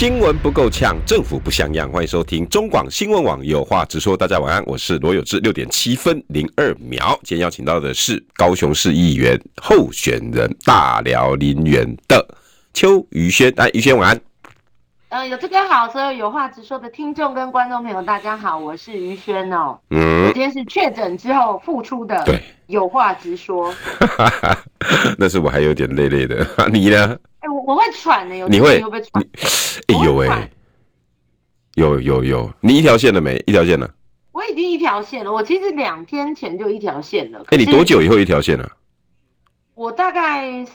新闻不够呛，政府不像样。欢迎收听中广新闻网有话直说。大家晚安，我是罗有志。六点七分零二秒，今天邀请到的是高雄市议员候选人大寮林园的邱于轩。来，于轩晚安。呃，有这个好，所有有话直说的听众跟观众朋友，大家好，我是于轩哦。嗯，我今天是确诊之后复出的。对，有话直说。那是我还有点累累的，你呢？我我会喘的，有你会，你会喘？哎呦喂，有有有，你一条线了没？一条线了？我已经一条线了，我其实两天前就一条线了。哎、欸，你多久以后一条线了？我大概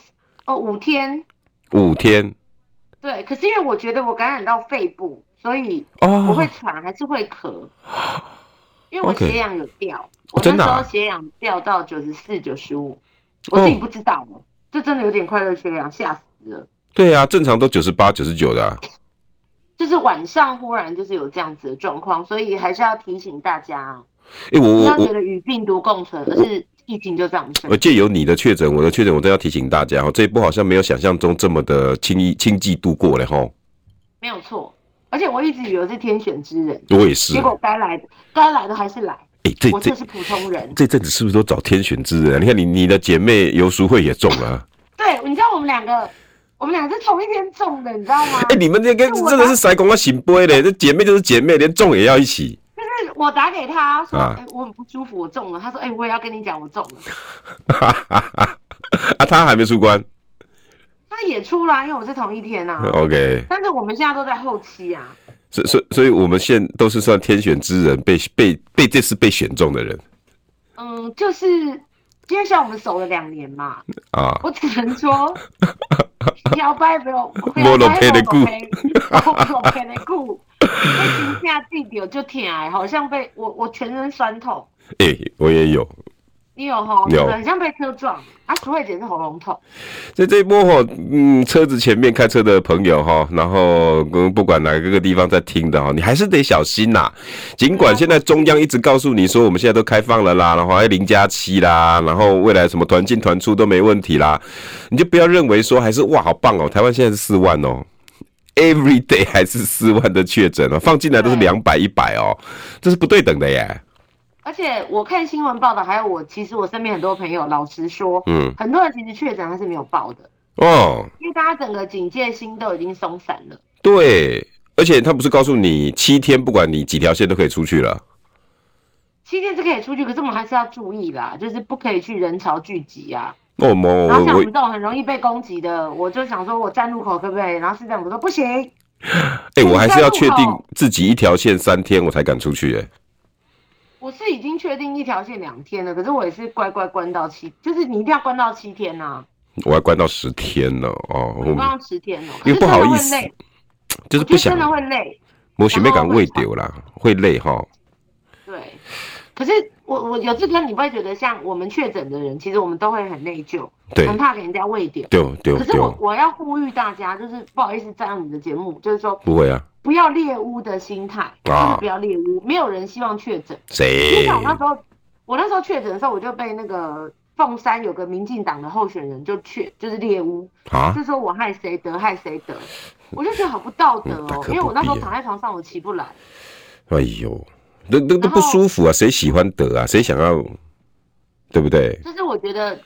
哦五天。五天。对，可是因为我觉得我感染到肺部，所以我会喘，还是会咳。Oh. 因为我血氧有掉，okay. 我那时候血氧掉到九十四、九十五，我自己不知道哦，这真的有点快乐缺氧，吓死。对啊，正常都九十八、九十九的、啊，就是晚上忽然就是有这样子的状况，所以还是要提醒大家，哎、欸，我我不要觉得与病毒共存，而是疫情就这样子。我借由你的确诊，我的确诊，我都要提醒大家哈，这一波好像没有想象中这么的轻易轻易度过了哈。没有错，而且我一直以为是天选之人，我也是，结果该来的该来的还是来。哎、欸，这我就是普通人。这阵子是不是都找天选之人？你看你你的姐妹游淑慧也中了，对，你知道我们两个。我们俩是同一天中的，你知道吗？哎、欸，你们这个真的是塞公啊，行不的，这姐妹就是姐妹，连中也要一起。就是我打给他说，哎、啊欸，我很不舒服，我中了。他说，哎、欸，我也要跟你讲，我中了。啊，他还没出关。他也出了，因为我是同一天啊。OK。但是我们现在都在后期啊。所以所以，所以我们现在都是算天选之人，被被被这次被选中的人。嗯，就是因为像我们守了两年嘛。啊。我只能说。摇摆不用，没落皮的骨，无落皮的骨，被惊吓地掉就疼，好像被我我全身酸痛。哎、欸，我也有。你有吼？有，很像被车撞。啊，淑慧姐是喉咙痛。在这一波吼，嗯，车子前面开车的朋友哈，然后跟不管哪个个地方在听的哈，你还是得小心呐。尽管现在中央一直告诉你说，我们现在都开放了啦，然后还零加七啦，然后未来什么团进团出都没问题啦，你就不要认为说还是哇好棒哦，台湾现在是四万哦，every day 还是四万的确诊哦，放进来都是两百一百哦，这是不对等的耶。而且我看新闻报道，还有我其实我身边很多朋友，老实说，嗯，很多人其实确诊他是没有报的哦，因为大家整个警戒心都已经松散了。对，而且他不是告诉你七天，不管你几条线都可以出去了。七天是可以出去，可是我们还是要注意啦，就是不可以去人潮聚集啊。哦，然后像我们这种很容易被攻击的，我就想说我站路口可不可以？然后市长说不行。哎、欸，我还是要确定自己一条线三天我才敢出去、欸，哎。我是已经确定一条线两天了，可是我也是乖乖关到七，就是你一定要关到七天呐、啊。我要关到十天了哦，我关到十天了，因为不好意思，就是不想真的会累，我许没敢喂丢了，会累哈。对，可是我我有这个，你不会觉得像我们确诊的人，其实我们都会很内疚，对，很怕给人家喂点。对对。可是我我要呼吁大家，就是不好意思占用你的节目，就是说不会啊。不要猎巫的心态，就是不要猎巫，没有人希望确诊。谁？你想我那时候，我那时候确诊的时候，我就被那个凤山有个民进党的候选人就确就是猎巫啊，就说我害谁得害谁得，我就觉得好不道德哦、因为我那时候躺在床上我起不来。哎呦，那那都不舒服啊，谁喜欢得啊？谁想要，对不对？就是我觉得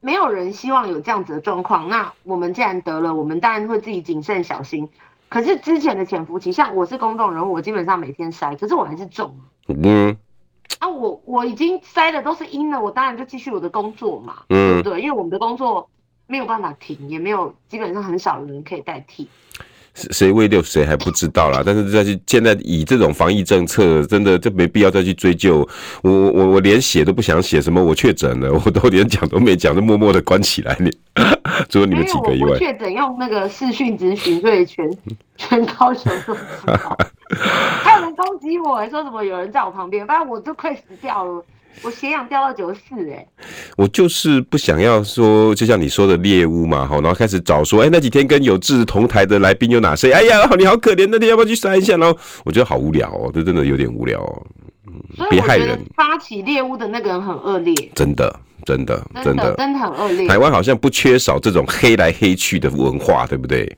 没有人希望有这样子的状况，那我们既然得了，我们当然会自己谨慎小心。可是之前的潜伏期，像我是公众人物，我基本上每天筛，可是我还是中。嗯。啊，我我已经筛的都是阴了，我当然就继续我的工作嘛，嗯，对不对？因为我们的工作没有办法停，也没有基本上很少人可以代替。谁未六，谁还不知道啦。但是再去现在以这种防疫政策，真的就没必要再去追究。我我我连写都不想写，什么我确诊了，我都连讲都没讲，就默默的关起来。你除了你们几个以外，确诊用那个视讯咨询，所以全 全高雄都知道。还有人攻击我，说什么有人在我旁边，反正我都快死掉了。我血氧掉到九十四，哎，我就是不想要说，就像你说的猎巫嘛，好，然后开始找说，哎、欸，那几天跟有志同台的来宾有哪些？哎呀，你好可怜，那天要不要去筛一下？然后我觉得好无聊哦，这真的有点无聊哦。别害人！发起猎巫的那个人很恶劣，真的，真的，真的，真的很恶劣。台湾好像不缺少这种黑来黑去的文化，对不对？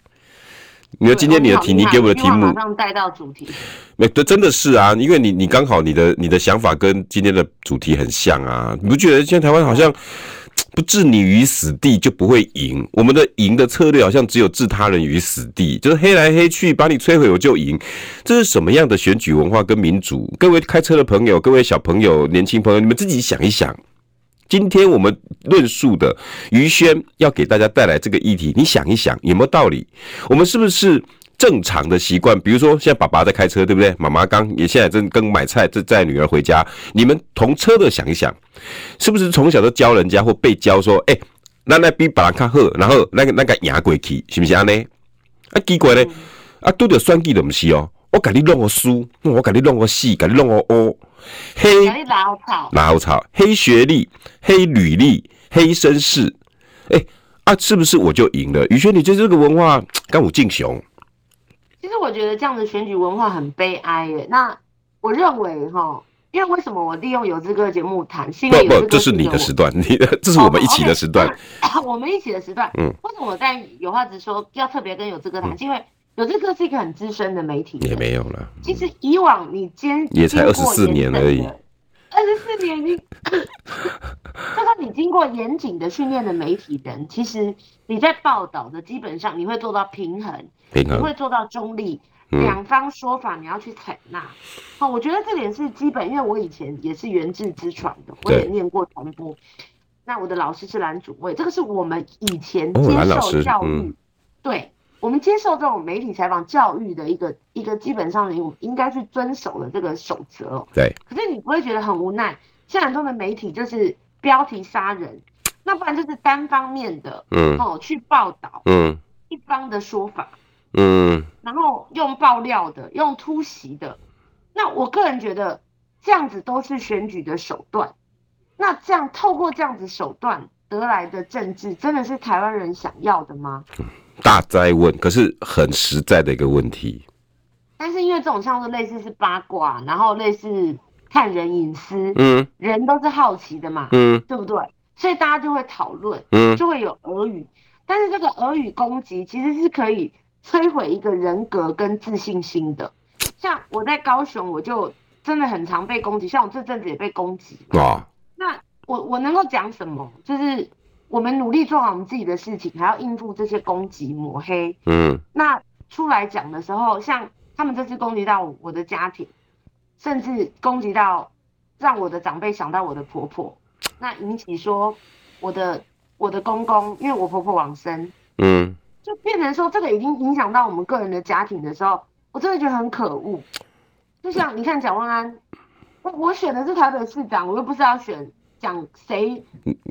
你说今天你的题，你给我的题目马上带到主题。没，对，真的是啊，因为你你刚好你的你的想法跟今天的主题很像啊，你不觉得现在台湾好像不置你于死地就不会赢？我们的赢的策略好像只有置他人于死地，就是黑来黑去把你摧毁我就赢。这是什么样的选举文化跟民主？各位开车的朋友，各位小朋友、年轻朋友，你们自己想一想。今天我们论述的于轩要给大家带来这个议题，你想一想有没有道理？我们是不是正常的习惯？比如说，现在爸爸在开车，对不对？妈妈刚也现在正跟买菜，正载女儿回家。你们同车的想一想，是不是从小都教人家或被教说，哎、那那比把人较好，然后那个那个赢过去，是不是安尼？啊，奇怪嘞，啊，拄着选举都不是哦，我给你弄个输，我给你弄个死，给你弄个乌。黑老草，老草，黑学历，黑履历，黑身世，哎、欸、啊，是不是我就赢了？宇轩，你觉得这个文化跟我敬雄？其实我觉得这样的选举文化很悲哀耶。那我认为哈，因为为什么我利用有志哥的节目谈？是因为不不，这是你的时段，你的这是我们一起的时段，我们一起的时段。嗯，为什么我在有话直说要特别跟有志哥谈？嗯、因为有这个是一个很资深的媒体，也没有了。嗯、其实以往你兼也才二十四年而已，二十四年你，就算你经过严谨的训练的媒体人，其实你在报道的基本上你会做到平衡，平衡，你会做到中立，两、嗯、方说法你要去采纳。好，我觉得这点是基本，因为我以前也是源自之传的，我也念过传播。那我的老师是蓝主位，这个是我们以前接受教育，哦嗯、对。我们接受这种媒体采访教育的一个一个基本上的，应应该去遵守的这个守则。对。可是你不会觉得很无奈？现在很多的媒体就是标题杀人，那不然就是单方面的，嗯，哦，去报道，嗯，一方的说法，嗯，然后用爆料的，用突袭的。那我个人觉得这样子都是选举的手段。那这样透过这样子手段得来的政治，真的是台湾人想要的吗？嗯大哉问，可是很实在的一个问题。但是因为这种像是类似是八卦，然后类似看人隐私，嗯，人都是好奇的嘛，嗯，对不对？所以大家就会讨论，嗯，就会有俄语。但是这个俄语攻击其实是可以摧毁一个人格跟自信心的。像我在高雄，我就真的很常被攻击，像我这阵子也被攻击。哇，那我我能够讲什么？就是。我们努力做好我们自己的事情，还要应付这些攻击抹黑。嗯，那出来讲的时候，像他们这次攻击到我的家庭，甚至攻击到让我的长辈想到我的婆婆，那引起说我的我的公公，因为我婆婆往生，嗯，就变成说这个已经影响到我们个人的家庭的时候，我真的觉得很可恶。就像你看蒋万安，我我选的是台北市长，我又不是要选。讲谁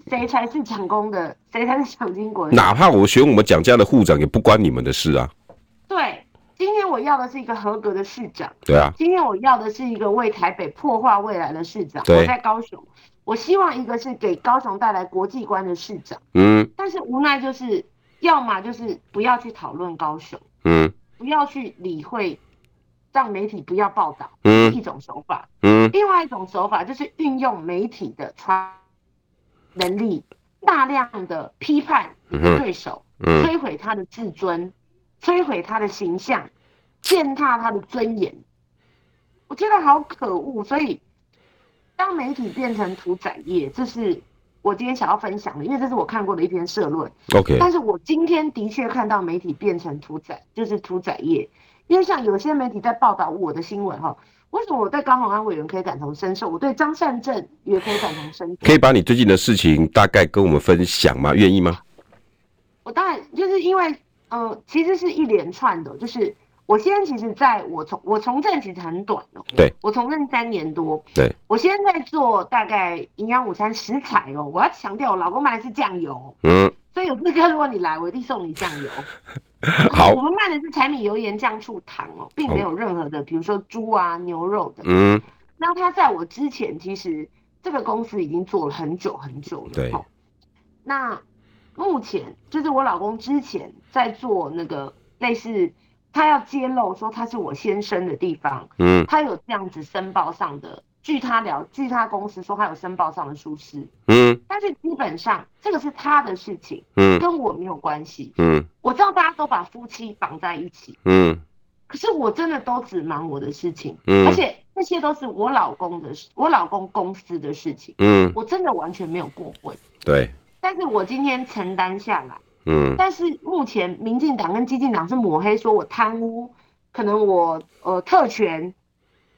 谁才是蒋公的，谁才是蒋经国的？哪怕我选我们蒋家的护长，也不关你们的事啊。对，今天我要的是一个合格的市长。对啊，今天我要的是一个为台北破坏未来的市长。我在高雄，我希望一个是给高雄带来国际观的市长。嗯，但是无奈就是，要么就是不要去讨论高雄，嗯，不要去理会。让媒体不要报道，嗯，一种手法，嗯，另外一种手法就是运用媒体的传能力，大量的批判对手，嗯，摧毁他的自尊，摧毁他的形象，践踏他的尊严，我觉得好可恶。所以，当媒体变成屠宰业，这是我今天想要分享的，因为这是我看过的一篇社论。OK，但是我今天的确看到媒体变成屠宰，就是屠宰业。因为像有些媒体在报道我的新闻哈，为什么我对高虹安委员可以感同身受，我对张善政也可以感同身受？可以把你最近的事情大概跟我们分享吗？愿意吗？我当然就是因为，呃，其实是一连串的，就是我先其实在我从我从政其实很短哦，对，我从政三年多，对，我现在做大概营养午餐食材哦，我要强调我老公买的是酱油，嗯，所以有志哥如果你来，我一定送你酱油。好，我们卖的是柴米油盐酱醋糖哦，并没有任何的，比如说猪啊、牛肉的。嗯，那他在我之前其实这个公司已经做了很久很久了。对。那目前就是我老公之前在做那个类似，他要揭露说他是我先生的地方，嗯，他有这样子申报上的，据他聊，据他公司说他有申报上的疏失，嗯，但是基本上这个是他的事情，嗯，跟我没有关系，嗯，我知道大家都把夫妻绑在一起，嗯，可是我真的都只忙我的事情，嗯，而且那些都是我老公的事，我老公公司的事情，嗯，我真的完全没有过问，对。但是我今天承担下来，嗯，但是目前民进党跟基进党是抹黑，说我贪污，可能我呃特权，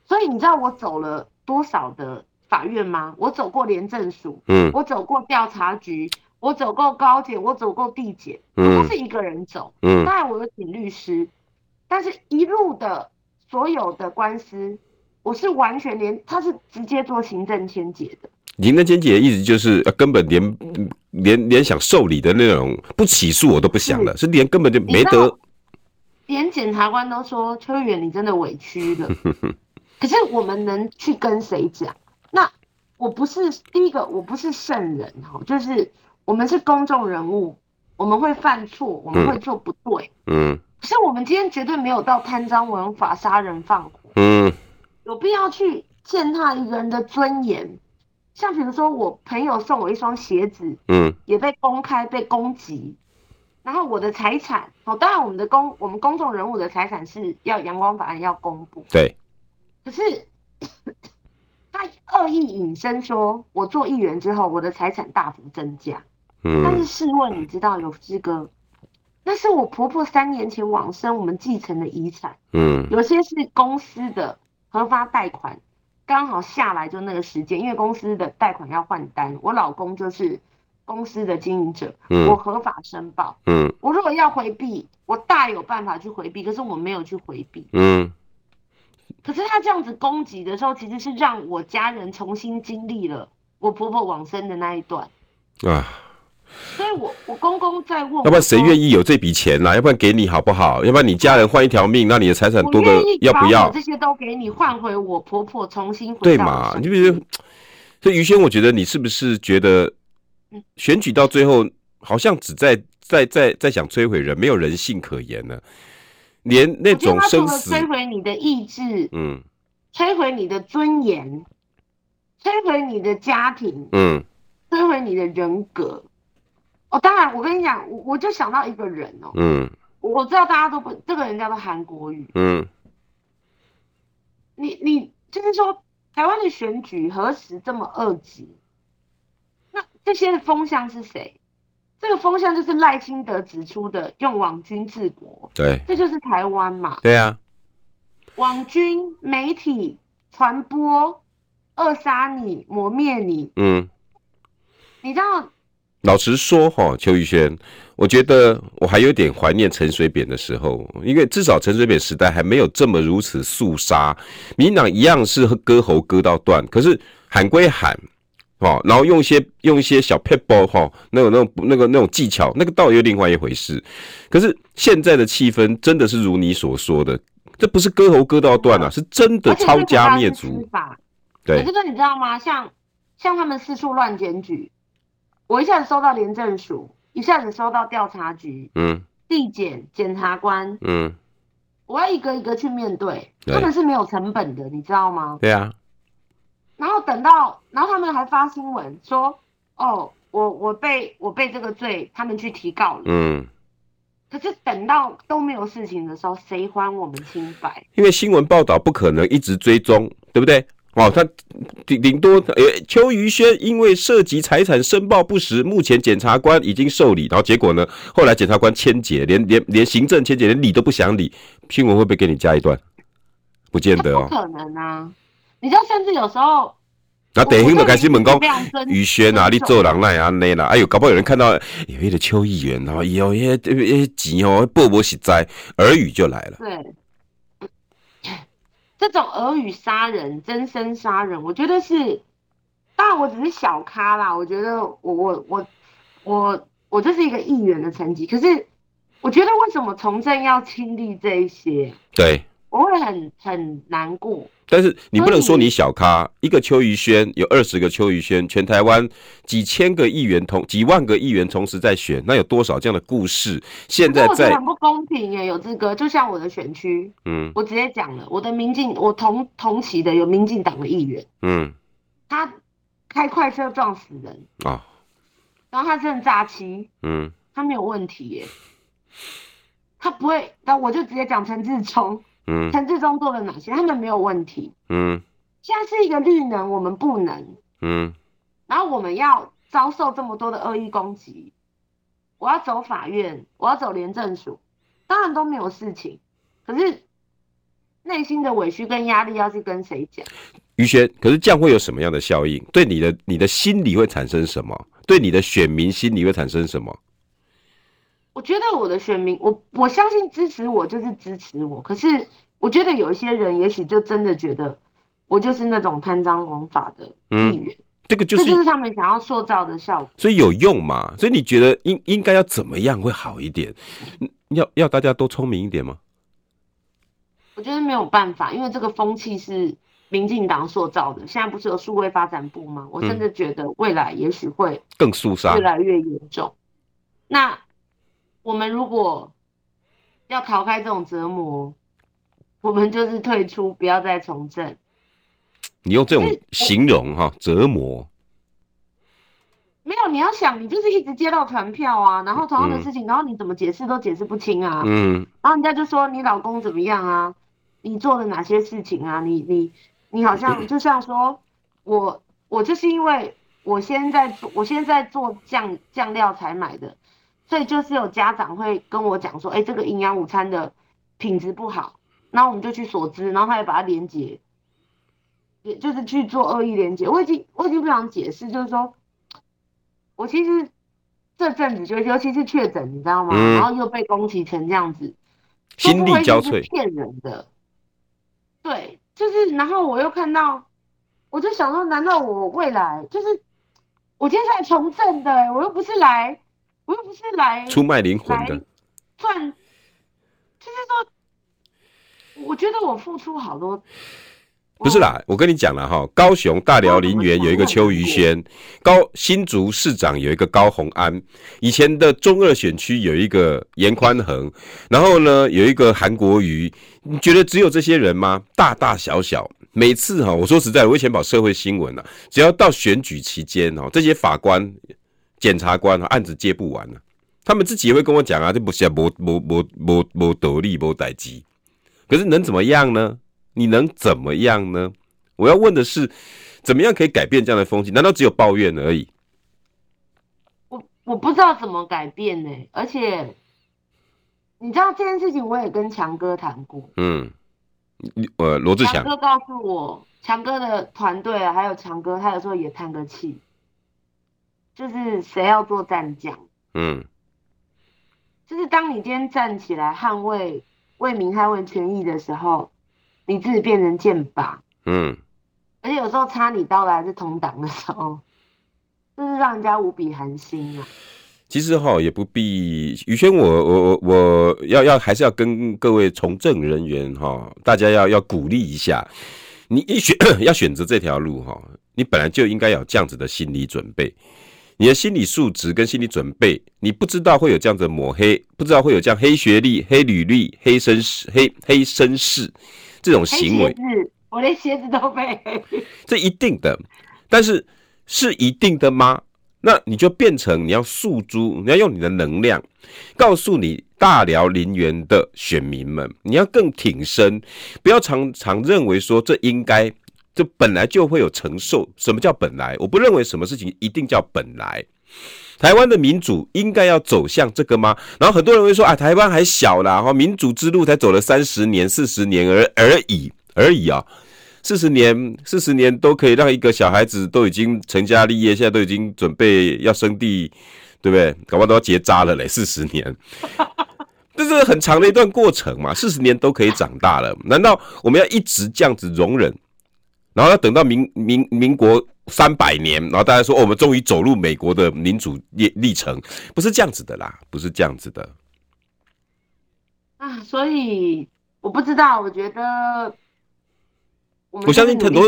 所以你知道我走了多少的法院吗？我走过廉政署，嗯，我走过调查局，我走过高检，我走过地检，嗯，我不是一个人走，嗯，当然我有请律师，但是一路的所有的官司，我是完全连他是直接做行政签结的。行政签结的意思就是，呃、根本连连连想受理的那种不起诉我都不想了，是，是连根本就没得。连检察官都说邱远你真的委屈了，可是我们能去跟谁讲？那我不是第一个，我不是圣人哈，就是我们是公众人物，我们会犯错，我们会做不对，嗯，可是我们今天绝对没有到贪赃枉法、杀人放火，嗯，有必要去践踏一个人的尊严？像比如说，我朋友送我一双鞋子，嗯，也被公开被攻击，然后我的财产，哦，当然我们的公我们公众人物的财产是要阳光法案要公布，对，可是他恶意引申说，我做议员之后，我的财产大幅增加，嗯，但是试问你知道有资格？那是我婆婆三年前往生，我们继承的遗产，嗯，有些是公司的核发贷款。刚好下来就那个时间，因为公司的贷款要换单，我老公就是公司的经营者，嗯、我合法申报。嗯，我如果要回避，我大有办法去回避，可是我没有去回避。嗯，可是他这样子攻击的时候，其实是让我家人重新经历了我婆婆往生的那一段。啊。所以我我公公在问，要不然谁愿意有这笔钱呢？要不然给你好不好？要不然你家人换一条命，那你的财产多个要不要？这些都给你换回我婆婆重新回对嘛？你比如，所以于轩，我觉得你是不是觉得选举到最后好像只在在在在想摧毁人，没有人性可言呢？连那种生死摧毁你的意志，嗯，摧毁你的尊严，摧毁你的家庭，嗯，摧毁你的人格。哦，当然，我跟你讲，我我就想到一个人哦，嗯，我知道大家都不，这个人叫做韩国瑜，嗯，你你就是说，台湾的选举何时这么恶极？那这些的风向是谁？这个风向就是赖清德指出的，用网军治国，对，这就是台湾嘛，对啊，网军媒体传播，扼杀你，磨灭你，嗯，你知道。老实说，哈，邱宇轩，我觉得我还有点怀念陈水扁的时候，因为至少陈水扁时代还没有这么如此肃杀，民进党一样是割喉割到断，可是喊归喊，哦，然后用一些用一些小撇步，哈，那种那种那个那种技巧，那个倒又另外一回事。可是现在的气氛真的是如你所说的，这不是割喉割到断啊，是真的抄家灭族。对，这个你知道吗？像像他们四处乱检举。我一下子收到廉政署，一下子收到调查局，嗯，地检检察官，嗯，我要一个一个去面对，他们是没有成本的，你知道吗？对啊。然后等到，然后他们还发新闻说，哦，我我被我被这个罪，他们去提告了，嗯。可是等到都没有事情的时候，谁还我们清白？因为新闻报道不可能一直追踪，对不对？哦，他顶顶多，诶、欸，邱于轩因为涉及财产申报不实，目前检察官已经受理，然后结果呢，后来检察官签结，连连连行政签结连理都不想理，新闻会不会给你加一段？不见得哦，不可能啊！你知道，甚至有时候，那等于就开新闻讲于轩啊，你做人那样那啦，哎呦，搞不好有人看到有一个邱议员，然后有些些钱哦，不不实在，耳语就来了。对。这种耳语杀人、真身杀人，我觉得是，当然我只是小咖啦。我觉得我我我我我这是一个议员的成绩，可是我觉得为什么从政要亲历这一些？对，我会很很难过。但是你不能说你小咖，一个邱于轩有二十个邱于轩，全台湾几千个议员同几万个议员同时在选，那有多少这样的故事？现在在很不公平耶，有资格就像我的选区，嗯，我直接讲了，我的民进我同同期的有民进党的议员，嗯，他开快车撞死人啊，然后他真的诈欺，嗯，他没有问题耶，他不会，那我就直接讲陈志聪。嗯，陈志忠做了哪些？他们没有问题。嗯，现在是一个绿能，我们不能。嗯，然后我们要遭受这么多的恶意攻击，我要走法院，我要走廉政署，当然都没有事情。可是内心的委屈跟压力要去跟谁讲？于轩，可是这样会有什么样的效应？对你的你的心理会产生什么？对你的选民心理会产生什么？我觉得我的选民，我我相信支持我就是支持我。可是我觉得有一些人，也许就真的觉得我就是那种贪赃枉法的议员。嗯，这个就是这就是他们想要塑造的效果。所以有用嘛？所以你觉得应应该要怎么样会好一点？要要大家都聪明一点吗？我觉得没有办法，因为这个风气是民进党塑造的。现在不是有数位发展部吗？我真的觉得未来也许会更肃杀，越来越严重。那。我们如果要逃开这种折磨，我们就是退出，不要再从政。你用这种形容哈，折磨。没有，你要想，你就是一直接到传票啊，然后同样的事情，嗯、然后你怎么解释都解释不清啊。嗯。然后人家就说你老公怎么样啊？你做了哪些事情啊？你你你好像 就像说，我我就是因为我现在做，我现在做酱酱料才买的。所以就是有家长会跟我讲说，哎、欸，这个营养午餐的品质不好，然后我们就去索资，然后他也把它连接，也就是去做恶意连接。我已经我已经不想解释，就是说，我其实这阵子就尤其是确诊，你知道吗？嗯、然后又被攻击成这样子，心力交瘁，骗人的。对，就是然后我又看到，我就想说，难道我未来就是我今天是来从政的、欸？我又不是来。我又不是来出卖灵魂的，赚，就是说，我觉得我付出好多，不是啦，我跟你讲了哈，高雄大寮林园有一个邱于轩，高新竹市长有一个高虹安，以前的中二选区有一个严宽恒，然后呢有一个韩国瑜，你觉得只有这些人吗？大大小小，每次哈，我说实在，我以前跑社会新闻啊，只要到选举期间哈，这些法官。检察官案子接不完了，他们自己也会跟我讲啊，这不是无无无无无得力无代志，可是能怎么样呢？你能怎么样呢？我要问的是，怎么样可以改变这样的风气？难道只有抱怨而已？我我不知道怎么改变呢、欸，而且你知道这件事情，我也跟强哥谈过。嗯，呃，罗志祥哥告诉我，强哥的团队啊，还有强哥，他有时候也叹个气。就是谁要做战将？嗯，就是当你今天站起来捍卫为民捍卫权益的时候，你自己变成箭靶。嗯，而且有时候插你刀的还是同党的时候，就是让人家无比寒心啊。其实哈也不必，宇轩，我我我我要要还是要跟各位从政人员哈，大家要要鼓励一下，你一选 要选择这条路哈，你本来就应该有这样子的心理准备。你的心理素质跟心理准备，你不知道会有这样子抹黑，不知道会有这样黑学历、黑履历、黑身世、黑黑身世这种行为。我连鞋子都被黑。这一定的，但是是一定的吗？那你就变成你要诉诸，你要用你的能量，告诉你大辽林园的选民们，你要更挺身，不要常常认为说这应该。这本来就会有承受。什么叫本来？我不认为什么事情一定叫本来。台湾的民主应该要走向这个吗？然后很多人会说啊，台湾还小啦，哈，民主之路才走了三十年、四十年而而已而已啊，四十年、四十年都可以让一个小孩子都已经成家立业，现在都已经准备要生地，对不对？搞不好都要结扎了嘞，四十年，这是很长的一段过程嘛。四十年都可以长大了，难道我们要一直这样子容忍？然后要等到民民民国三百年，然后大家说，哦，我们终于走入美国的民主历历程，不是这样子的啦，不是这样子的。啊，所以我不知道，我觉得我相信很多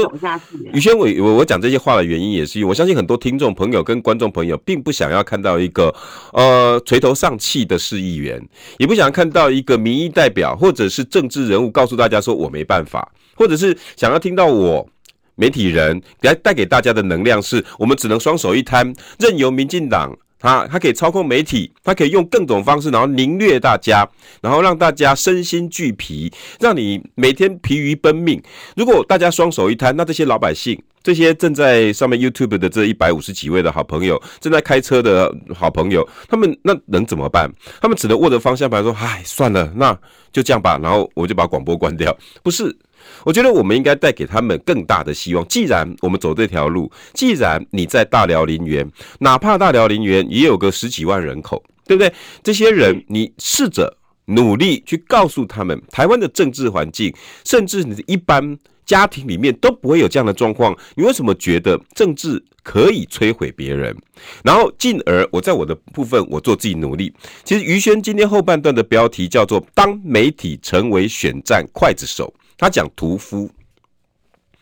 宇轩，我我我讲这些话的原因也是因为我相信很多听众朋友跟观众朋友并不想要看到一个呃垂头丧气的市议员，也不想看到一个民意代表或者是政治人物告诉大家说我没办法，或者是想要听到我媒体人来带给大家的能量是我们只能双手一摊，任由民进党。他他可以操控媒体，他可以用各种方式，然后凌虐大家，然后让大家身心俱疲，让你每天疲于奔命。如果大家双手一摊，那这些老百姓，这些正在上面 YouTube 的这一百五十几位的好朋友，正在开车的好朋友，他们那能怎么办？他们只能握着方向盘说：“唉，算了，那就这样吧。”然后我就把广播关掉。不是。我觉得我们应该带给他们更大的希望。既然我们走这条路，既然你在大寮林园，哪怕大寮林园也有个十几万人口，对不对？这些人，你试着努力去告诉他们，台湾的政治环境，甚至你的一般家庭里面都不会有这样的状况。你为什么觉得政治可以摧毁别人？然后进而我在我的部分，我做自己努力。其实于轩今天后半段的标题叫做“当媒体成为选战刽子手”。他讲屠夫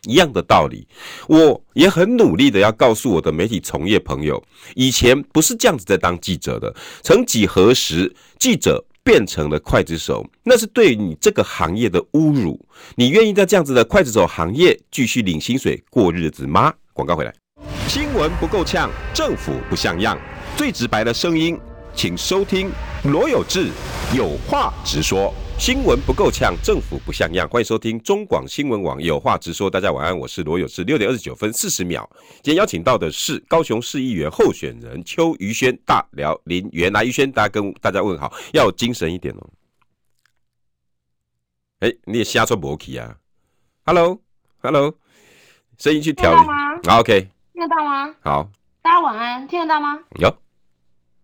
一样的道理，我也很努力的要告诉我的媒体从业朋友，以前不是这样子在当记者的。曾几何时，记者变成了刽子手，那是对你这个行业的侮辱。你愿意在这样子的刽子手行业继续领薪水过日子吗？广告回来，新闻不够呛，政府不像样，最直白的声音，请收听罗有志有话直说。新闻不够呛，政府不像样。欢迎收听中广新闻网，有话直说。大家晚安，我是罗有志。六点二十九分四十秒，今天邀请到的是高雄市议员候选人邱于轩，大寮林园来。于轩，大家跟大家问好，要精神一点哦。哎、欸，你也瞎说不 OK 啊？Hello，Hello，声音去调一下。好，OK，听得到吗？好，大家晚安，听得到吗？有。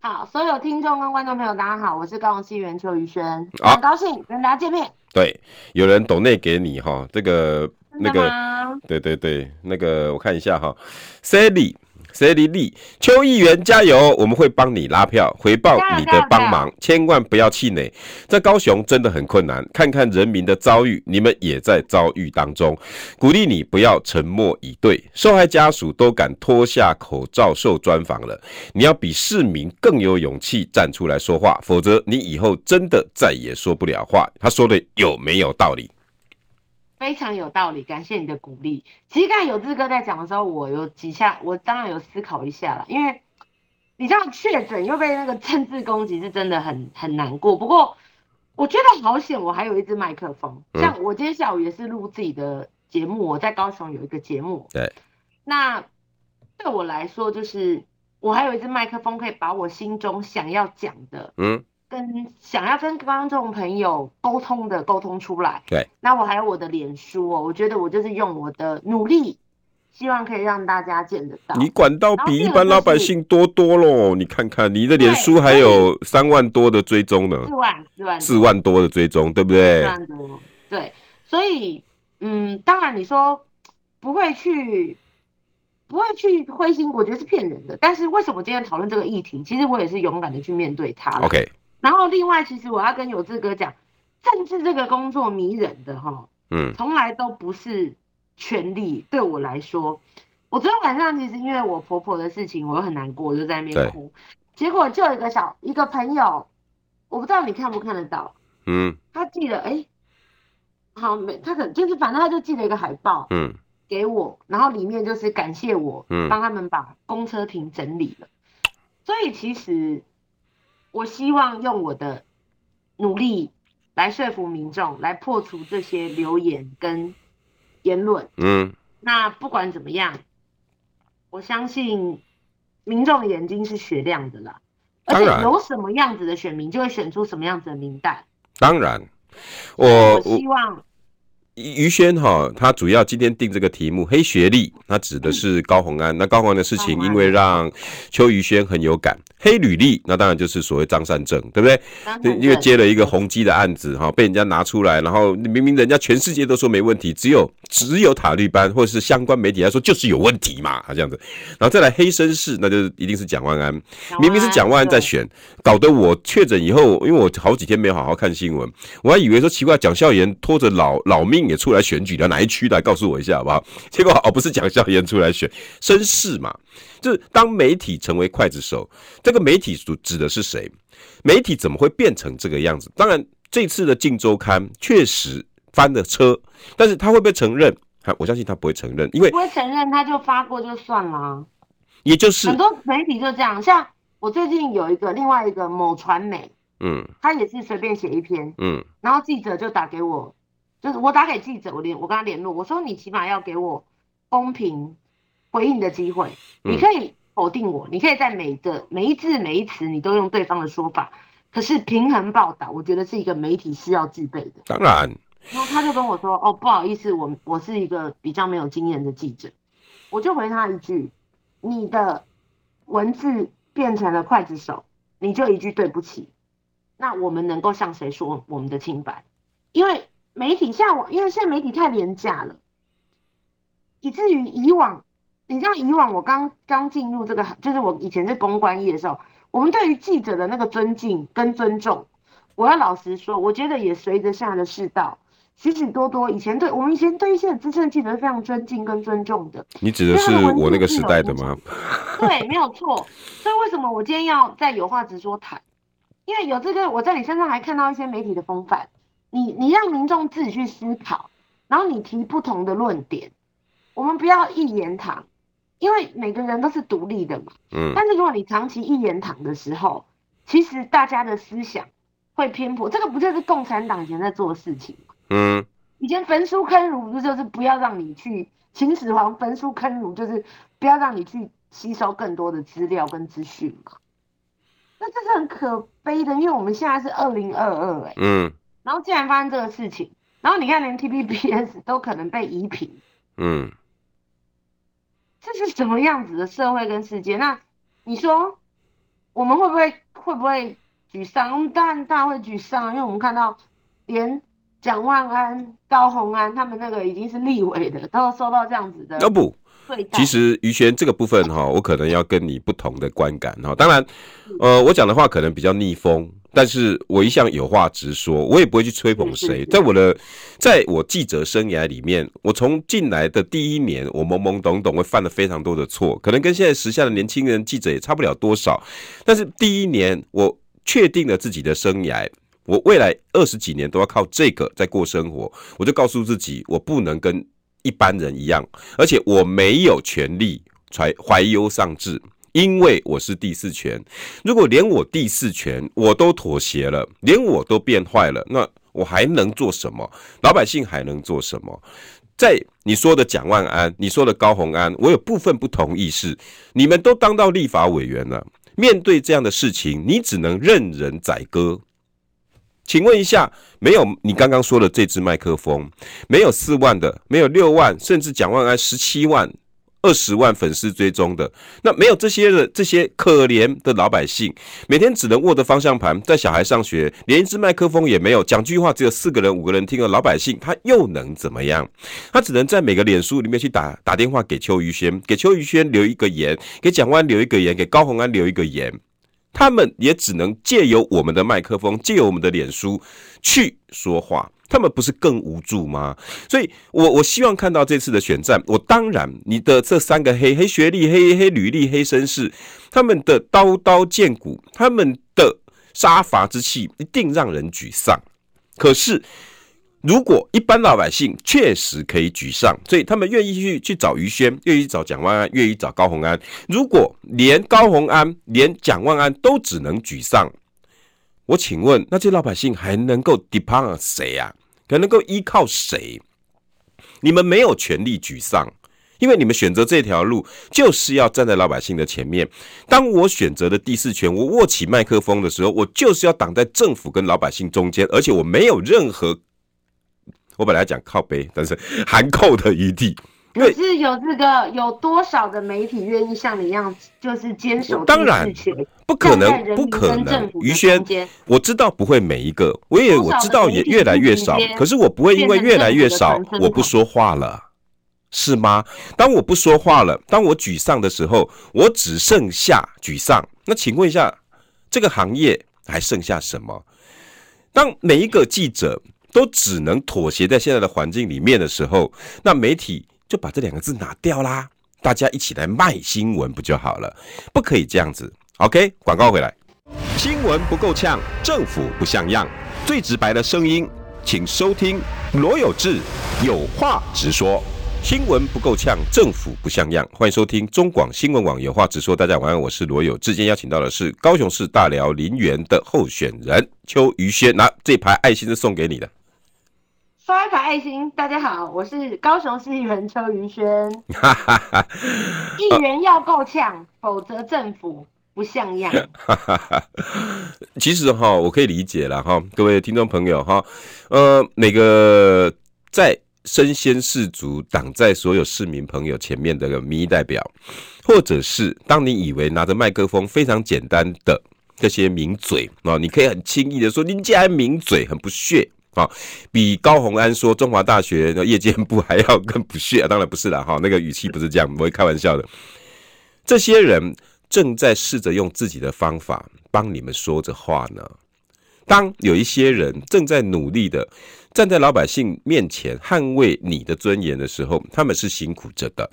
好，所有听众跟观众朋友，大家好，我是高雄市议员邱宇轩，很高兴跟大家见面。对，有人抖内给你哈，这个那个，对对对，那个我看一下哈，Sally。谁理你？邱议员加油！我们会帮你拉票，回报你的帮忙，千万不要气馁。在高雄真的很困难，看看人民的遭遇，你们也在遭遇当中。鼓励你不要沉默以对，受害家属都敢脱下口罩受专访了，你要比市民更有勇气站出来说话，否则你以后真的再也说不了话。他说的有没有道理？非常有道理，感谢你的鼓励。其实刚才有志哥在讲的时候，我有几下，我当然有思考一下了，因为你知道确诊又被那个政治攻击，是真的很很难过。不过我觉得好险，我还有一支麦克风。像我今天下午也是录自己的节目，我在高雄有一个节目。对。那对我来说，就是我还有一支麦克风，可以把我心中想要讲的，嗯。跟想要跟观众朋友沟通的沟通出来，对，那我还有我的脸书哦，我觉得我就是用我的努力，希望可以让大家见得到。你管道比一般老百姓多多喽，你看看你的脸书还有三万多的追踪呢，四万四万四万多的追踪，对不对？四万多，对，所以嗯，当然你说不会去不会去灰心，我觉得是骗人的。但是为什么今天讨论这个议题？其实我也是勇敢的去面对它。OK。然后另外，其实我要跟有志哥讲，政治这个工作迷人的哈，嗯，从来都不是权力。对我来说，我昨天晚上其实因为我婆婆的事情，我很难过，我就在那边哭。结果就有一个小一个朋友，我不知道你看不看得到，嗯，他寄了，哎，好没，他可能就是反正他就寄了一个海报，嗯，给我，然后里面就是感谢我，嗯，帮他们把公车亭整理了。所以其实。我希望用我的努力来说服民众，来破除这些流言跟言论。嗯，那不管怎么样，我相信民众的眼睛是雪亮的啦。而且有什么样子的选民，就会选出什么样子的名单。当然，我，我希望。于轩哈，他主要今天定这个题目“黑学历”，他指的是高红安。那高红安的事情，因为让邱于轩很有感，黑履历，那当然就是所谓张善政，对不对？因为接了一个宏基的案子，哈，被人家拿出来，然后明明人家全世界都说没问题，只有只有塔利班或者是相关媒体来说就是有问题嘛，啊这样子，然后再来黑绅士，那就是一定是蒋万安，明明是蒋万安在选，搞得我确诊以后，因为我好几天没有好好看新闻，我还以为说奇怪，蒋孝严拖着老老命也出来选举了，哪一区来告诉我一下好不好？结果哦，不是蒋孝严出来选，绅士嘛。就是当媒体成为刽子手，这个媒体所指的是谁？媒体怎么会变成这个样子？当然，这次的《镜周刊》确实翻了车，但是他会不会承认？我相信他不会承认，因为不会承认，他就发过就算了。也就是很多媒体就这样，像我最近有一个另外一个某传媒，嗯，他也是随便写一篇，嗯，然后记者就打给我，就是我打给记者，我联我跟他联络，我说你起码要给我公平。回应的机会，你可以否定我，嗯、你可以在每个每一字每一词你都用对方的说法，可是平衡报道，我觉得是一个媒体需要具备的。当然，然后他就跟我说：“哦，不好意思，我我是一个比较没有经验的记者。”我就回他一句：“你的文字变成了刽子手，你就一句对不起。那我们能够向谁说我们的清白？因为媒体现在我，因为现在媒体太廉价了，以至于以往。”你像以往我刚刚进入这个，就是我以前是公关业的时候，我们对于记者的那个尊敬跟尊重，我要老实说，我觉得也随着现在的世道，许许多多以前对我们以前对一些资深记者是非常尊敬跟尊重的。你指的是我那个时代的吗？对，没有错。所以为什么我今天要在有话直说谈？因为有这个，我在你身上还看到一些媒体的风范。你你让民众自己去思考，然后你提不同的论点，我们不要一言堂。因为每个人都是独立的嘛，嗯，但是如果你长期一言堂的时候，其实大家的思想会偏颇，这个不就是共产党以前在做的事情吗？嗯，以前焚书坑儒不就是不要让你去秦始皇焚书坑儒，就是不要让你去吸收更多的资料跟资讯嘛？那这是很可悲的，因为我们现在是二零二二，哎，嗯，然后既然发生这个事情，然后你看连 T P B S 都可能被移平，嗯。这是什么样子的社会跟世界？那你说我们会不会会不会沮丧？我们当然当然会沮丧，因为我们看到连蒋万安、高虹安他们那个已经是立委的，都收到这样子的。要不，其实于轩这个部分哈，我可能要跟你不同的观感哈。当然，呃，我讲的话可能比较逆风。但是我一向有话直说，我也不会去吹捧谁。在我的，在我记者生涯里面，我从进来的第一年，我懵懵懂懂，会犯了非常多的错，可能跟现在时下的年轻人记者也差不了多少。但是第一年，我确定了自己的生涯，我未来二十几年都要靠这个在过生活，我就告诉自己，我不能跟一般人一样，而且我没有权利怀怀忧丧志。因为我是第四权，如果连我第四权我都妥协了，连我都变坏了，那我还能做什么？老百姓还能做什么？在你说的蒋万安，你说的高虹安，我有部分不同意是，你们都当到立法委员了，面对这样的事情，你只能任人宰割。请问一下，没有你刚刚说的这支麦克风，没有四万的，没有六万，甚至蒋万安十七万。二十万粉丝追踪的，那没有这些的这些可怜的老百姓，每天只能握着方向盘带小孩上学，连一支麦克风也没有，讲句话只有四个人五个人听的老百姓，他又能怎么样？他只能在每个脸书里面去打打电话给邱于轩，给邱于轩留一个言，给蒋万留一个言，给高虹安留一个言，他们也只能借由我们的麦克风，借由我们的脸书去说话。他们不是更无助吗？所以我，我希望看到这次的选战。我当然，你的这三个黑黑学历、黑黑履历、黑绅士，他们的刀刀见骨，他们的杀伐之气，一定让人沮丧。可是，如果一般老百姓确实可以沮丧，所以他们愿意去去找于轩，愿意找蒋万安，愿意找高虹安。如果连高虹安、连蒋万安都只能沮丧，我请问，那这老百姓还能够 depend 谁呀？可能够依靠谁？你们没有权利沮丧，因为你们选择这条路就是要站在老百姓的前面。当我选择的第四权，我握起麦克风的时候，我就是要挡在政府跟老百姓中间，而且我没有任何，我本来讲靠背，但是 含扣的余地，可是有这个有多少的媒体愿意像你一样，就是坚守？当然不可能，不可能。于轩，我知道不会每一个，我也我知道也越来越少。可是我不会因为越来越少，我不说话了，是吗？当我不说话了，当我沮丧的时候，我只剩下沮丧。那请问一下，这个行业还剩下什么？当每一个记者都只能妥协在现在的环境里面的时候，那媒体。就把这两个字拿掉啦，大家一起来卖新闻不就好了？不可以这样子。OK，广告回来。新闻不够呛，政府不像样，最直白的声音，请收听罗有志有话直说。新闻不够呛，政府不像样，欢迎收听中广新闻网有话直说。大家晚安，我是罗有志。今天邀请到的是高雄市大寮林园的候选人邱于轩，那这排爱心是送给你的。刷一排爱心，大家好，我是高雄市议员邱云轩。议员要够呛，否则政府不像样。其实哈，我可以理解了哈，各位听众朋友哈，呃，每个在身先士卒挡在所有市民朋友前面的民意代表，或者是当你以为拿着麦克风非常简单的这些名嘴啊，你可以很轻易的说，您既然名嘴，很不屑。啊，比高虹安说中华大学的夜间部还要更不屑啊！当然不是了哈，那个语气不是这样，不会开玩笑的。这些人正在试着用自己的方法帮你们说着话呢。当有一些人正在努力的站在老百姓面前捍卫你的尊严的时候，他们是辛苦着的。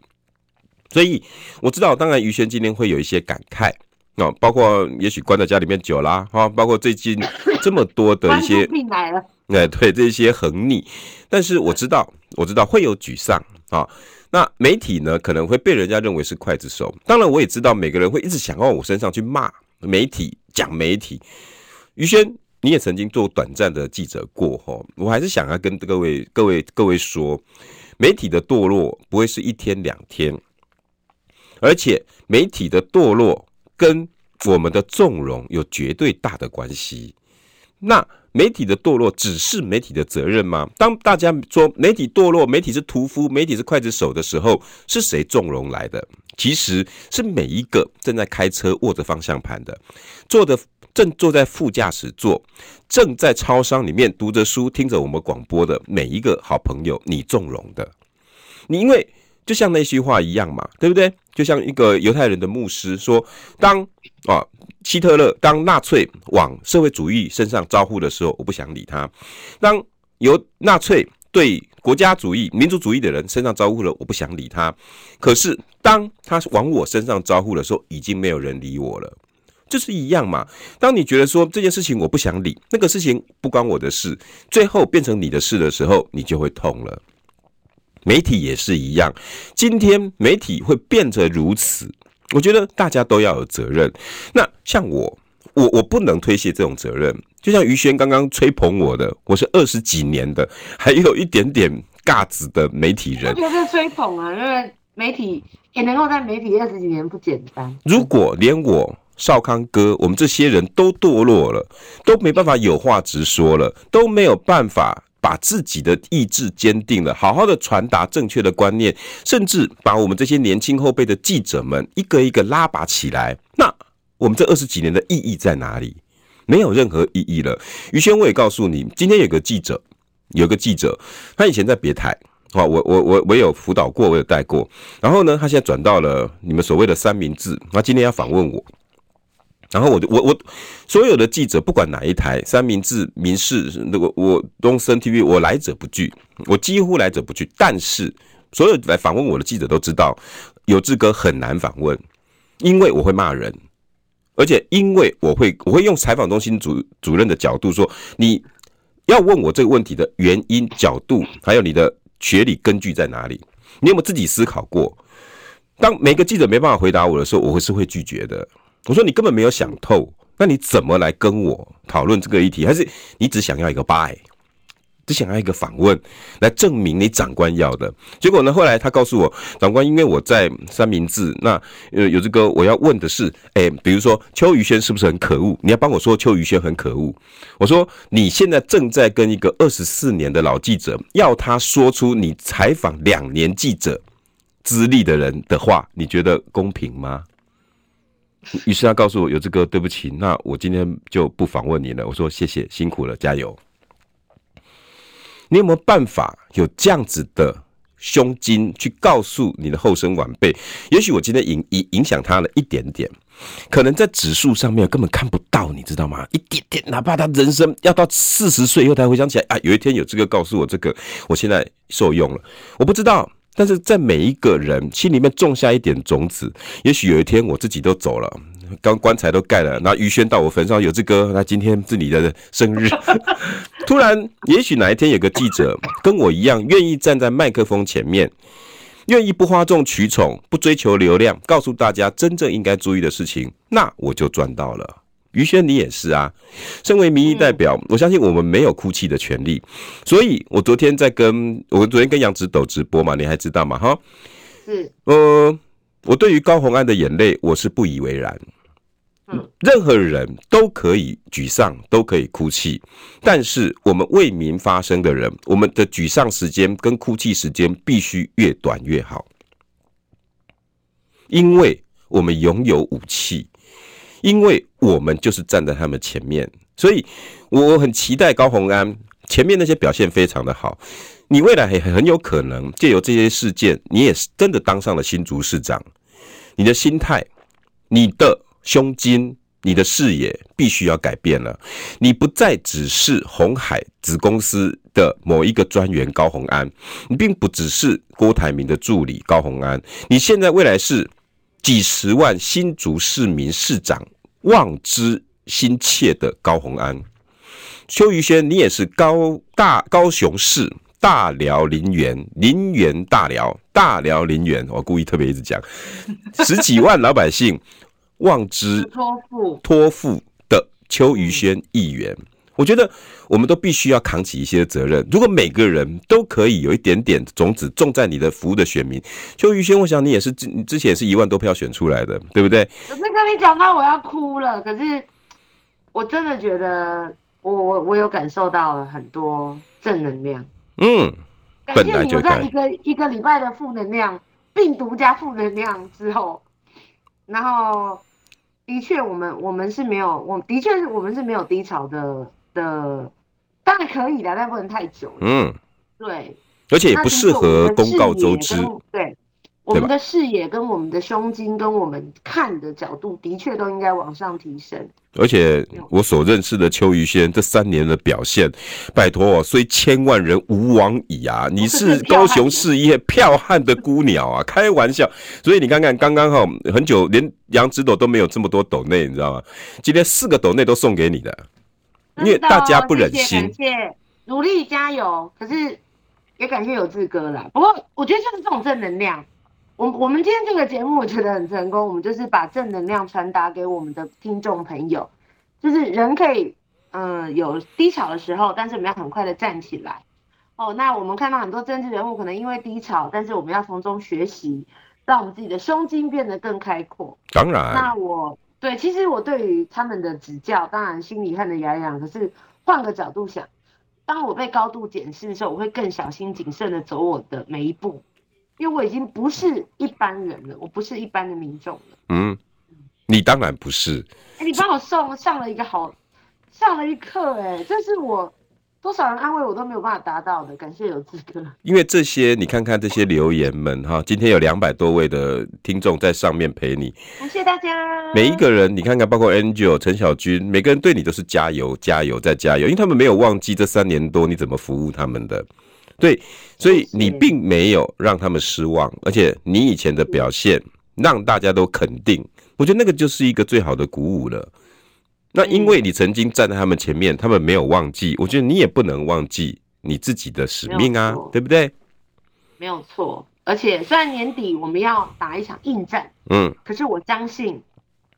所以我知道，当然于轩今天会有一些感慨。啊，包括也许关在家里面久啦，哈，包括最近这么多的一些病来了，哎，对这些横逆，但是我知道，我知道会有沮丧啊。那媒体呢，可能会被人家认为是刽子手。当然，我也知道每个人会一直想往我身上去骂媒体，讲媒体。于轩，你也曾经做短暂的记者过，哈，我还是想要跟各位、各位、各位说，媒体的堕落不会是一天两天，而且媒体的堕落。跟我们的纵容有绝对大的关系。那媒体的堕落只是媒体的责任吗？当大家说媒体堕落，媒体是屠夫，媒体是刽子手的时候，是谁纵容来的？其实是每一个正在开车握着方向盘的，坐的正坐在副驾驶座，正在超商里面读着书，听着我们广播的每一个好朋友，你纵容的。你因为。就像那句话一样嘛，对不对？就像一个犹太人的牧师说：“当啊希特勒当纳粹往社会主义身上招呼的时候，我不想理他；当由纳粹对国家主义、民族主义的人身上招呼了，我不想理他。可是当他往我身上招呼的时候，已经没有人理我了。就是一样嘛。当你觉得说这件事情我不想理，那个事情不关我的事，最后变成你的事的时候，你就会痛了。”媒体也是一样，今天媒体会变得如此，我觉得大家都要有责任。那像我，我我不能推卸这种责任。就像于轩刚刚吹捧我的，我是二十几年的，还有一点点尬子的媒体人。我觉得吹捧啊，因为媒体也能够在媒体二十几年不简单。如果连我少康哥，我们这些人都堕落了，都没办法有话直说了，都没有办法。把自己的意志坚定了，好好的传达正确的观念，甚至把我们这些年轻后辈的记者们一个一个拉拔起来。那我们这二十几年的意义在哪里？没有任何意义了。于轩，我也告诉你，今天有个记者，有个记者，他以前在别台，啊，我我我我有辅导过，我有带过。然后呢，他现在转到了你们所谓的三明治，他今天要访问我。然后我就我我所有的记者不管哪一台三明治民视那个我东森 TV 我来者不拒，我几乎来者不拒。但是所有来访问我的记者都知道，有志哥很难访问，因为我会骂人，而且因为我会我会用采访中心主主任的角度说，你要问我这个问题的原因角度，还有你的学理根据在哪里？你有没有自己思考过？当每个记者没办法回答我的时候，我会是会拒绝的。我说你根本没有想透，那你怎么来跟我讨论这个议题？还是你只想要一个 buy，只想要一个访问来证明你长官要的？结果呢？后来他告诉我，长官，因为我在三明治，那呃有这个我要问的是，哎、比如说邱宇轩是不是很可恶？你要帮我说邱宇轩很可恶。我说你现在正在跟一个二十四年的老记者，要他说出你采访两年记者资历的人的话，你觉得公平吗？于是他告诉我：“有这个，对不起，那我今天就不访问你了。”我说：“谢谢，辛苦了，加油。”你有没有办法有这样子的胸襟去告诉你的后生晚辈？也许我今天影影影响他了一点点，可能在指数上面根本看不到，你知道吗？一点点，哪怕他人生要到四十岁以后才回想起来啊，有一天有这个告诉我这个，我现在受用了，我不知道。但是在每一个人心里面种下一点种子，也许有一天我自己都走了，刚棺材都盖了，那于轩到我坟上有这个，那今天是你的生日，突然，也许哪一天有个记者 跟我一样，愿意站在麦克风前面，愿意不哗众取宠，不追求流量，告诉大家真正应该注意的事情，那我就赚到了。于轩，你也是啊。身为民意代表，我相信我们没有哭泣的权利。所以我昨天在跟我昨天跟杨子斗直播嘛，你还知道吗？哈，是。呃，我对于高红安的眼泪，我是不以为然。嗯，任何人都可以沮丧，都可以哭泣，但是我们为民发声的人，我们的沮丧时间跟哭泣时间必须越短越好，因为我们拥有武器。因为我们就是站在他们前面，所以我很期待高虹安前面那些表现非常的好。你未来很很有可能借由这些事件，你也是真的当上了新竹市长。你的心态、你的胸襟、你的视野必须要改变了。你不再只是红海子公司的某一个专员高虹安，你并不只是郭台铭的助理高虹安，你现在未来是。几十万新竹市民市长望之心切的高虹安，邱于轩，你也是高大高雄市大寮林园林园大寮大寮林园，我故意特别一直讲，十几万老百姓望之托付。托付的邱于轩议员。我觉得我们都必须要扛起一些责任。如果每个人都可以有一点点种子种在你的服务的选民，邱于轩，我想你也是之之前也是一万多票选出来的，对不对？我是跟你讲到我要哭了，可是我真的觉得我我我有感受到了很多正能量。嗯，感谢你在一个一个礼拜的负能量、病毒加负能量之后，然后的确我们我们是没有，我的确是我们是没有低潮的。的当然可以的，但不能太久。嗯，对，而且也不适合公告周知。对，我们的视野跟我们的胸襟跟我们看的角度，的确都应该往上提升。而且我所认识的邱于轩这三年的表现，拜托，虽千万人吾往矣啊！你 是高雄事业票悍的孤鸟啊，开玩笑。所以你看看，刚刚好很久，连杨指导都没有这么多斗内，你知道吗？今天四个斗内都送给你的。因为大家不忍心，感谢，努力加油。可是也感谢有志哥啦。不过我觉得就是这种正能量，我我们今天这个节目我觉得很成功。我们就是把正能量传达给我们的听众朋友，就是人可以嗯有低潮的时候，但是我们要很快的站起来。哦，那我们看到很多政治人物可能因为低潮，但是我们要从中学习，让我们自己的胸襟变得更开阔。当然，那我。对，其实我对于他们的指教，当然心里恨得牙痒。可是换个角度想，当我被高度检视的时候，我会更小心谨慎的走我的每一步，因为我已经不是一般人了，我不是一般的民众了。嗯，你当然不是。哎，你帮我上上了一个好，上了一课，哎，这是我。多少人安慰我都没有办法达到的，感谢有志哥。因为这些，你看看这些留言们哈，今天有两百多位的听众在上面陪你，感谢大家。每一个人，你看看，包括 Angel、陈小军，每个人对你都是加油、加油再加油，因为他们没有忘记这三年多你怎么服务他们的，对，所以你并没有让他们失望，而且你以前的表现让大家都肯定，我觉得那个就是一个最好的鼓舞了。那因为你曾经站在他们前面，他们没有忘记，我觉得你也不能忘记你自己的使命啊，对不对？没有错，而且虽然年底我们要打一场硬战，嗯，可是我相信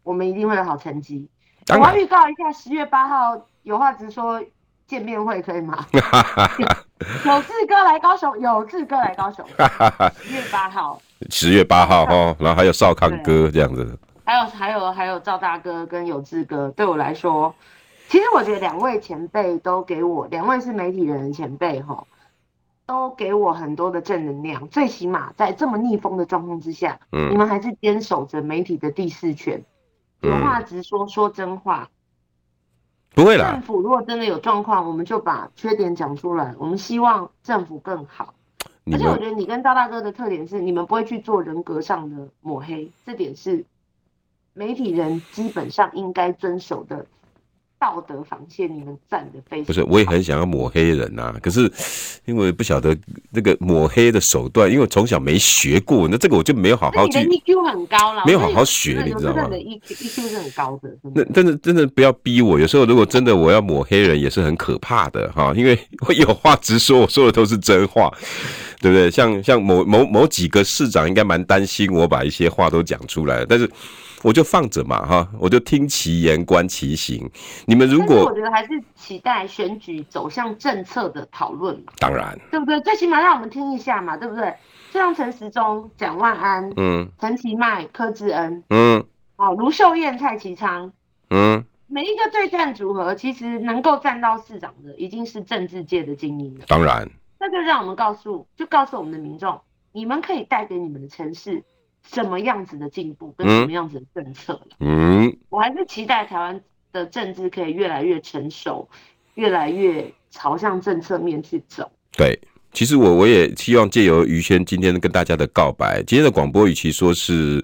我们一定会有好成绩。我要预告一下，十月八号有话直说见面会可以吗？有志哥来高雄，有志哥来高雄，十月八号，十月八号哦，然后还有少康哥这样子。还有还有还有赵大哥跟有志哥，对我来说，其实我觉得两位前辈都给我，两位是媒体人的前辈哈，都给我很多的正能量。最起码在这么逆风的状况之下，嗯，你们还是坚守着媒体的第四权，有话直说，说真话。不会啦。政府如果真的有状况，我们就把缺点讲出来。我们希望政府更好。而且我觉得你跟赵大哥的特点是，你们不会去做人格上的抹黑，这点是媒体人基本上应该遵守的。道德防线，你们站的非常不是，我也很想要抹黑人呐、啊，可是因为不晓得那个抹黑的手段，因为我从小没学过，那这个我就没有好好去。你的 EQ 很高了，没有好好学，你知道吗？EQ EQ 是很高的。那真的真的不要逼我，有时候如果真的我要抹黑人，也是很可怕的哈，因为 我有话直说，我说的都是真话，对不对？像像某某某几个市长应该蛮担心我把一些话都讲出来，但是。我就放着嘛，哈，我就听其言观其行。你们如果，我觉得还是期待选举走向政策的讨论嘛。当然，对不对？最起码让我们听一下嘛，对不对？就像陈时中、蒋万安、嗯，陈其迈、柯志恩，嗯，哦，卢秀燕、蔡其昌，嗯，每一个对战组合，其实能够站到市长的，已经是政治界的精英了。当然，那就让我们告诉，就告诉我们的民众，你们可以带给你们的城市。什么样子的进步跟什么样子的政策了？嗯，我还是期待台湾的政治可以越来越成熟，越来越朝向政策面去走。对，其实我我也希望借由于轩今天跟大家的告白，今天的广播与其说是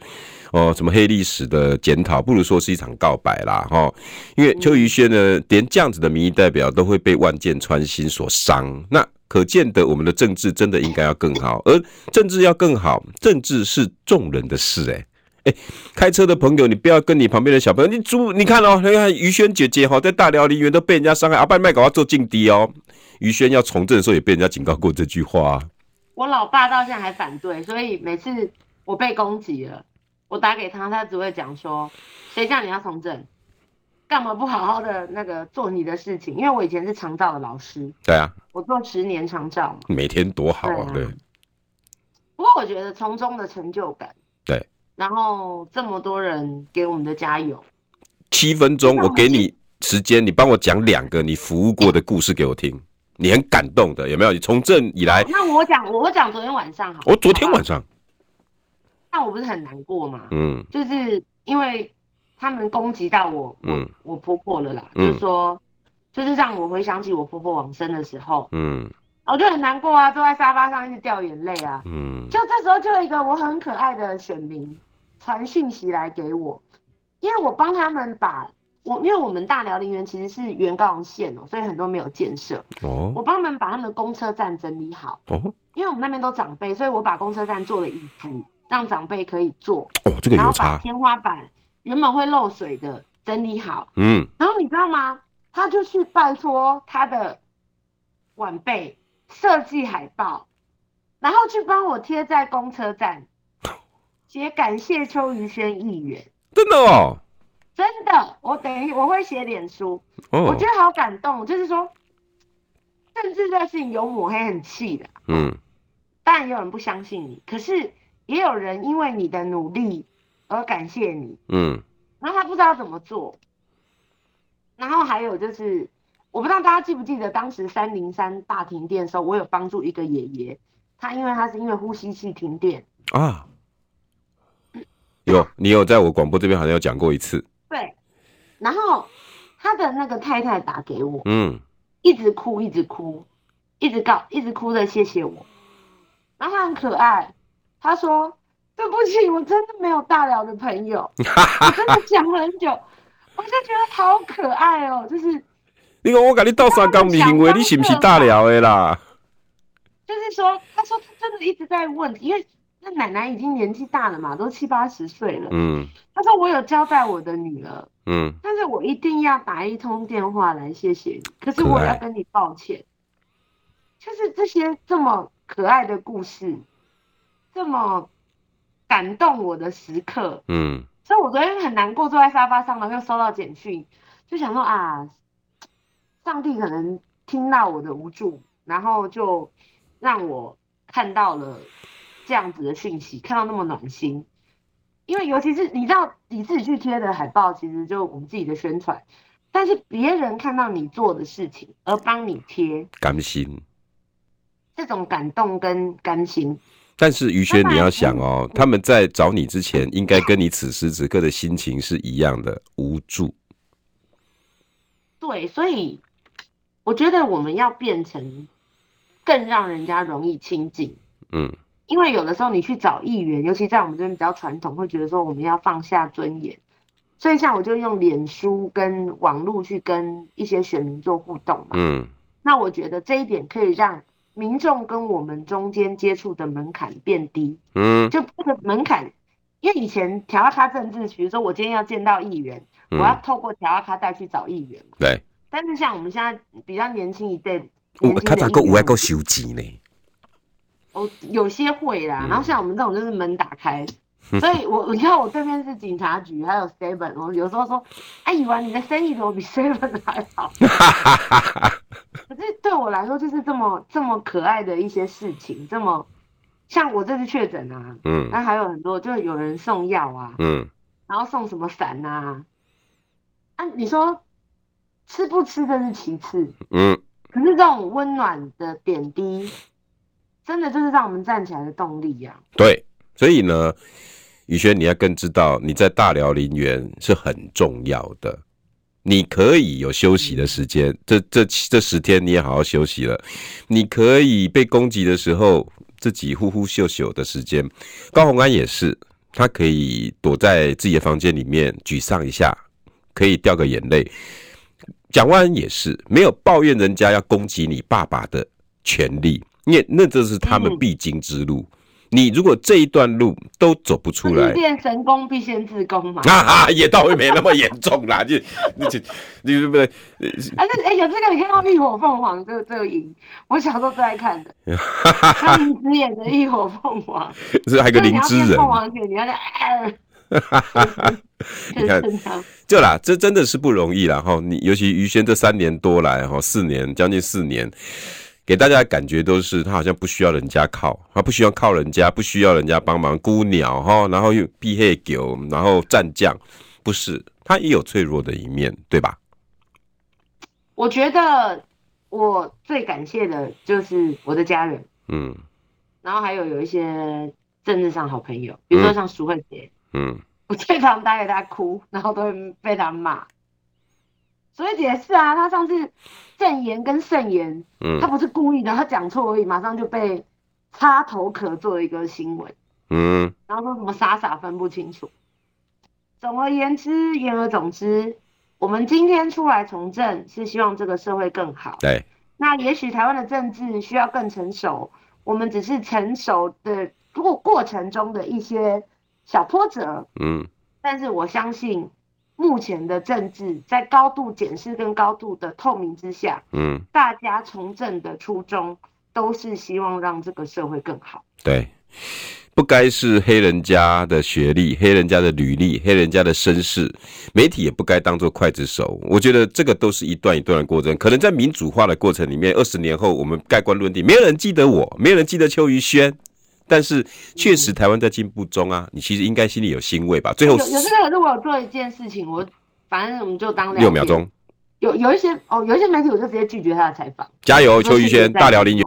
哦什么黑历史的检讨，不如说是一场告白啦哈。因为邱于轩呢，连这样子的民意代表都会被万箭穿心所伤，那。可见得，我们的政治真的应该要更好，而政治要更好，政治是众人的事、欸。哎，哎，开车的朋友，你不要跟你旁边的小朋友，你注，你看哦，你看于轩姐姐哈，在大寮林园都被人家伤害，阿爸麦搞要做劲敌哦。于轩要从政的时候，也被人家警告过这句话、我老爸到现在还反对，所以每次我被攻击了，我打给他，他只会讲说：“谁叫你要从政？”干嘛不好好的那个做你的事情？因为我以前是长照的老师。对啊，我做十年长照，每天多好啊！对。不过我觉得从中的成就感。对。然后这么多人给我们的加油。七分钟，我给你时间，你帮我讲两个你服务过的故事给我听，你很感动的有没有？你从政以来，那我讲，我讲昨天晚上好。我昨天晚上。那我不是很难过吗？嗯。就是因为。他们攻击到我，嗯，我婆婆了啦，嗯、就是说，就是让我回想起我婆婆往生的时候，嗯，我就很难过啊，坐在沙发上一直掉眼泪啊，嗯，就这时候就有一个我很可爱的选民传讯息来给我，因为我帮他们把我，因为我们大寮陵园其实是原高雄县哦，所以很多没有建设，哦，我帮他们把他们的公车站整理好，哦，因为我们那边都长辈，所以我把公车站做了椅子，让长辈可以坐，哦，这个有差，然后把天花板。原本会漏水的整理好，嗯，然后你知道吗？他就去拜托他的晚辈设计海报，然后去帮我贴在公车站，写感谢邱于轩议员。真的哦，真的，我等于我会写脸书，哦，我觉得好感动。就是说，政治这事情有抹黑很气的，嗯，当然有人不相信你，可是也有人因为你的努力。而感谢你，嗯，然后他不知道怎么做，然后还有就是，我不知道大家记不记得当时三零三大停电的时候，我有帮助一个爷爷，他因为他是因为呼吸器停电。啊，有你有在我广播这边好像有讲过一次，对，然后他的那个太太打给我，嗯，一直哭一直哭，一直告一直哭的谢谢我，然后他很可爱，他说。对不起，我真的没有大聊的朋友，我真的讲了很久，我就觉得好可爱哦，就是，你看我跟你斗三江，你认为你是不是大聊的啦？就是说，他说他真的一直在问，因为那奶奶已经年纪大了嘛，都七八十岁了。嗯，他说我有交代我的女儿，嗯，但是我一定要打一通电话来谢谢你，可是我要跟你抱歉，就是这些这么可爱的故事，这么。感动我的时刻，嗯，所以我昨天很难过，坐在沙发上，然后又收到简讯，就想说啊，上帝可能听到我的无助，然后就让我看到了这样子的讯息，看到那么暖心。因为尤其是你知道，你自己去贴的海报，其实就我们自己的宣传，但是别人看到你做的事情而帮你贴，甘心，这种感动跟甘心。但是于轩，你要想哦，他们在找你之前，应该跟你此时此刻的心情是一样的，无助。对，所以我觉得我们要变成更让人家容易亲近。嗯，因为有的时候你去找议员，尤其在我们这边比较传统，会觉得说我们要放下尊严，所以像我就用脸书跟网络去跟一些选民做互动嘛。嗯，那我觉得这一点可以让。民众跟我们中间接触的门槛变低，嗯，就这个门槛，因为以前调阿卡政治，比如说我今天要见到议员，嗯、我要透过调阿卡带去找议员，对。但是像我们现在比较年轻一代，我他咋个有爱够收集呢？哦，有些会啦，然后像我们这种就是门打开。所以我，你看我对面是警察局，还有 Seven，我有时候说，哎，以为你的生意怎么比 Seven 还好？可是对我来说，就是这么这么可爱的一些事情，这么像我这次确诊啊，嗯，那还有很多，就有人送药啊，嗯，然后送什么伞啊，啊，你说吃不吃这是其次，嗯，可是这种温暖的点滴，真的就是让我们站起来的动力呀、啊。对，所以呢。宇轩，你要更知道你在大寮陵园是很重要的。你可以有休息的时间，这这这十天你也好好休息了。你可以被攻击的时候自己呼呼秀秀的时间。高洪安也是，他可以躲在自己的房间里面沮丧一下，可以掉个眼泪。蒋万安也是，没有抱怨人家要攻击你爸爸的权利，因为那这是他们必经之路。你如果这一段路都走不出来，练神功必先自宫嘛？啊啊，也倒会没那么严重啦，就 你就你对不对？啊，那哎有这个，你看到《浴火凤凰》这个这个影，我小时候最爱看的，他林子演的《浴火凤凰》，是还有个林芝人。凤凰姐，你要在，你看，就啦，这真的是不容易啦哈。你尤其于轩这三年多来哈，四年将近四年。给大家的感觉都是他好像不需要人家靠，他不需要靠人家，不需要人家帮忙，孤鸟哈，然后又避黑狗，然后战将，不是，他也有脆弱的一面，对吧？我觉得我最感谢的就是我的家人，嗯，然后还有有一些政治上好朋友，比如说像苏慧杰，嗯，我最常带给他哭，然后都会被他骂。所以也是啊，他上次证言跟慎言，嗯，他不是故意的，他讲错而已，马上就被插头壳做一个新闻，嗯，然后说什么傻傻分不清楚。总而言之，言而总之，我们今天出来从政是希望这个社会更好。对，那也许台湾的政治需要更成熟，我们只是成熟的过过程中的一些小波折，嗯，但是我相信。目前的政治在高度检视跟高度的透明之下，嗯，大家从政的初衷都是希望让这个社会更好。对，不该是黑人家的学历、黑人家的履历、黑人家的身世，媒体也不该当做刽子手。我觉得这个都是一段一段的过程。可能在民主化的过程里面，二十年后我们盖棺论定，没有人记得我，没有人记得邱于轩。但是确实，台湾在进步中啊，你其实应该心里有欣慰吧？最后有有这个，如果我做一件事情，我反正我们就当六秒钟。有有一些哦，有一些媒体我就直接拒绝他的采访。加油，邱宇轩，大辽林园。